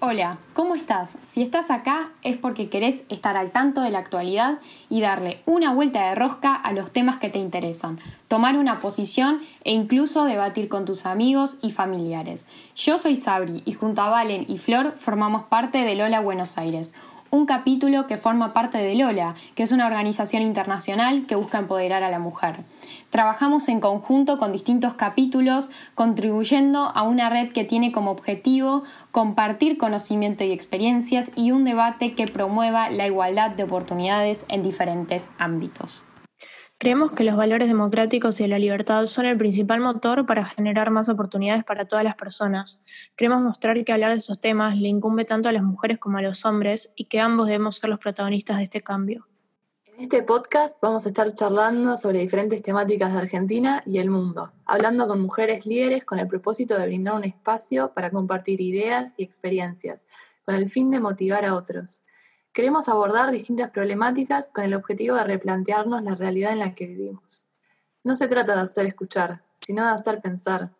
Hola, ¿cómo estás? Si estás acá es porque querés estar al tanto de la actualidad y darle una vuelta de rosca a los temas que te interesan, tomar una posición e incluso debatir con tus amigos y familiares. Yo soy Sabri y junto a Valen y Flor formamos parte de Lola Buenos Aires, un capítulo que forma parte de Lola, que es una organización internacional que busca empoderar a la mujer. Trabajamos en conjunto con distintos capítulos, contribuyendo a una red que tiene como objetivo compartir conocimiento y experiencias y un debate que promueva la igualdad de oportunidades en diferentes ámbitos. Creemos que los valores democráticos y la libertad son el principal motor para generar más oportunidades para todas las personas. Queremos mostrar que hablar de estos temas le incumbe tanto a las mujeres como a los hombres y que ambos debemos ser los protagonistas de este cambio. En este podcast vamos a estar charlando sobre diferentes temáticas de Argentina y el mundo, hablando con mujeres líderes con el propósito de brindar un espacio para compartir ideas y experiencias, con el fin de motivar a otros. Queremos abordar distintas problemáticas con el objetivo de replantearnos la realidad en la que vivimos. No se trata de hacer escuchar, sino de hacer pensar,